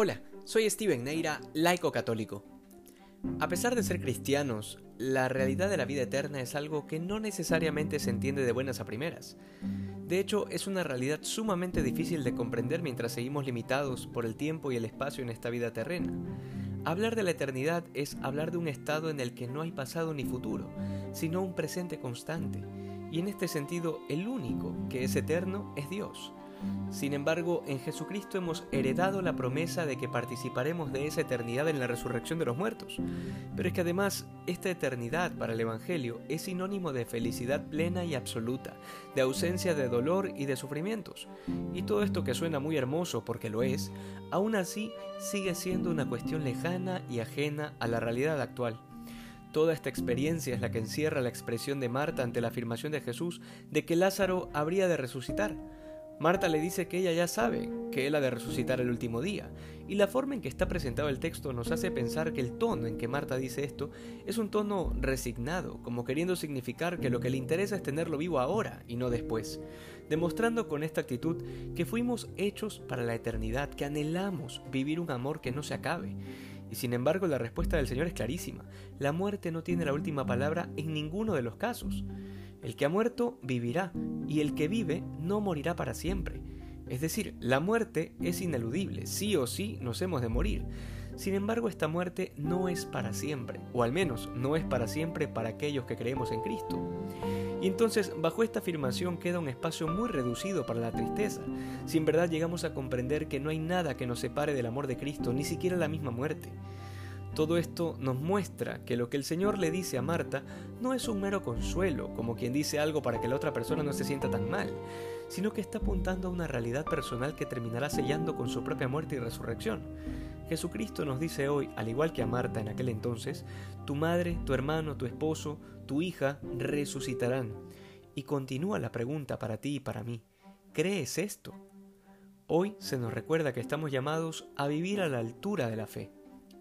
Hola, soy Steven Neira, laico católico. A pesar de ser cristianos, la realidad de la vida eterna es algo que no necesariamente se entiende de buenas a primeras. De hecho, es una realidad sumamente difícil de comprender mientras seguimos limitados por el tiempo y el espacio en esta vida terrena. Hablar de la eternidad es hablar de un estado en el que no hay pasado ni futuro, sino un presente constante. Y en este sentido, el único que es eterno es Dios. Sin embargo, en Jesucristo hemos heredado la promesa de que participaremos de esa eternidad en la resurrección de los muertos. Pero es que además, esta eternidad para el Evangelio es sinónimo de felicidad plena y absoluta, de ausencia de dolor y de sufrimientos. Y todo esto que suena muy hermoso porque lo es, aún así sigue siendo una cuestión lejana y ajena a la realidad actual. Toda esta experiencia es la que encierra la expresión de Marta ante la afirmación de Jesús de que Lázaro habría de resucitar. Marta le dice que ella ya sabe que él ha de resucitar el último día, y la forma en que está presentado el texto nos hace pensar que el tono en que Marta dice esto es un tono resignado, como queriendo significar que lo que le interesa es tenerlo vivo ahora y no después, demostrando con esta actitud que fuimos hechos para la eternidad, que anhelamos vivir un amor que no se acabe. Y sin embargo la respuesta del Señor es clarísima, la muerte no tiene la última palabra en ninguno de los casos. El que ha muerto vivirá, y el que vive no morirá para siempre. Es decir, la muerte es ineludible, sí o sí nos hemos de morir. Sin embargo, esta muerte no es para siempre, o al menos no es para siempre para aquellos que creemos en Cristo. Y entonces, bajo esta afirmación queda un espacio muy reducido para la tristeza, si en verdad llegamos a comprender que no hay nada que nos separe del amor de Cristo, ni siquiera la misma muerte. Todo esto nos muestra que lo que el Señor le dice a Marta no es un mero consuelo, como quien dice algo para que la otra persona no se sienta tan mal, sino que está apuntando a una realidad personal que terminará sellando con su propia muerte y resurrección. Jesucristo nos dice hoy, al igual que a Marta en aquel entonces, tu madre, tu hermano, tu esposo, tu hija resucitarán. Y continúa la pregunta para ti y para mí. ¿Crees esto? Hoy se nos recuerda que estamos llamados a vivir a la altura de la fe